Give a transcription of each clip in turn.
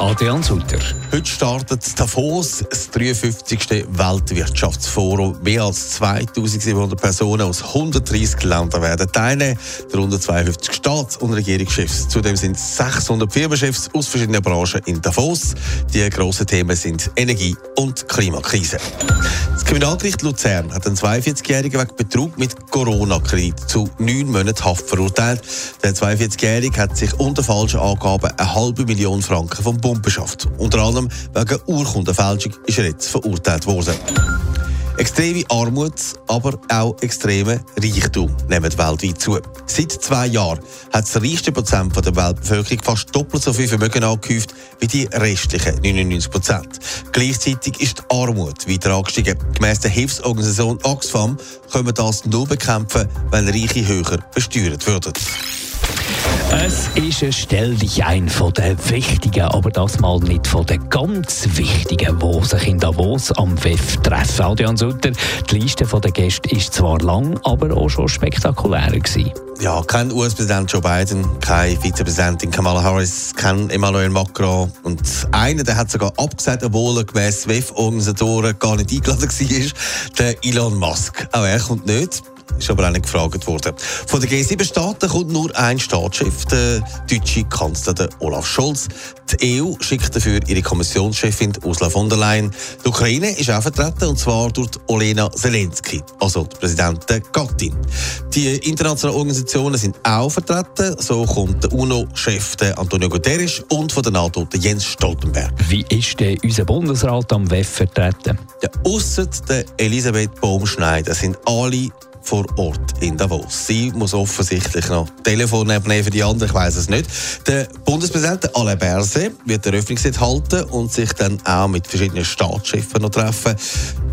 Adrian Sutter. Heute startet Davos, das 53. Weltwirtschaftsforum. Mehr als 2700 Personen aus 130 Ländern werden teilnehmen, darunter 52 Staats- und Regierungschefs. Zudem sind 600 Firmenchefs aus verschiedenen Branchen in Davos. Die grossen Themen sind Energie und Klimakrise. Das Kriminalgericht Luzern hat einen 42-Jährigen wegen Betrug mit Corona-Kredit zu neun Monaten Haft verurteilt. Der 42-Jährige hat sich unter falschen Angaben eine halbe Million Franken vom Bund beschafft. Unter anderem wegen Urkundenfälschung ist er jetzt verurteilt worden. Extreme Armut, aber auch extreme Reichtum nehmen weltweit zu. Seit zwei Jahren hat das reichste Prozent der Weltbevölkerung fast doppelt so viel Vermögen angehäuft wie die restlichen 99 Prozent. Gleichzeitig ist die Armut weiter angestiegen. Gemäss der Hilfsorganisation Oxfam können wir das nur bekämpfen, wenn Reiche höher besteuert würden. Es ist ein Stell dich ein von den Wichtigen, aber das mal nicht von den ganz Wichtigen, die sich in Davos am WEF treffen. Adrian Sutter, die Liste der Gäste ist zwar lang, aber auch schon spektakulärer gewesen. Ja, kein US-Präsident Joe Biden, kein Vizepräsidentin Kamala Harris, kein Emmanuel Macron und einer, der hat sogar abgesagt, obwohl er gemäss WEF-Organisatoren gar nicht eingeladen war, der Elon Musk. Auch er kommt nicht ist aber auch nicht gefragt worden. Von den G7-Staaten kommt nur ein Staatschef, der deutsche Kanzler Olaf Scholz. Die EU schickt dafür ihre Kommissionschefin Ursula von der Leyen. Die Ukraine ist auch vertreten, und zwar durch Olena Zelensky, also die Präsidentin Gattin. Die internationalen Organisationen sind auch vertreten. So kommt der UNO-Chef Antonio Guterres und von der NATO der Jens Stoltenberg. Wie ist denn unser Bundesrat am WEF vertreten? Ja, Ausser der Elisabeth Baumschneider sind alle vor Ort in Davos. Sie muss offensichtlich noch Telefon nehmen für die anderen, ich weiß es nicht. Der Bundespräsident Alain Berset wird Eröffnungsrede halten und sich dann auch mit verschiedenen Staatschefs noch treffen.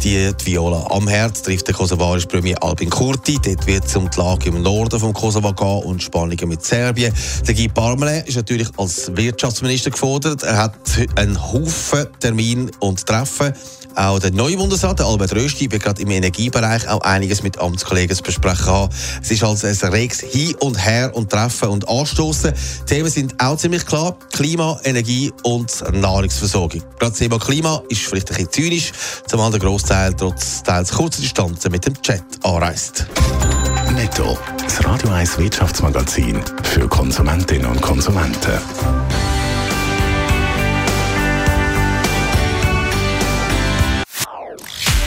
Die, die Viola am Herz trifft der kosovarische Premier Albin Kurti. Dort wird es um die Lage im Norden vom Kosovo gehen und Spannungen mit Serbien. Der Guy Parmelin ist natürlich als Wirtschaftsminister gefordert. Er hat einen Haufen Termine und Treffen auch der neue Bundesrat, Albert Rösti, wird gerade im Energiebereich auch einiges mit Amtskollegen zu besprechen haben. Es ist also ein reges Hin und Her und Treffen und Anstoßen. Themen sind auch ziemlich klar. Klima, Energie und Nahrungsversorgung. Gerade das Thema Klima ist vielleicht ein bisschen zynisch, zumal der Großteil trotz teils kurzer Distanzen mit dem Chat anreist. Netto, das Radio 1 Wirtschaftsmagazin für Konsumentinnen und Konsumenten.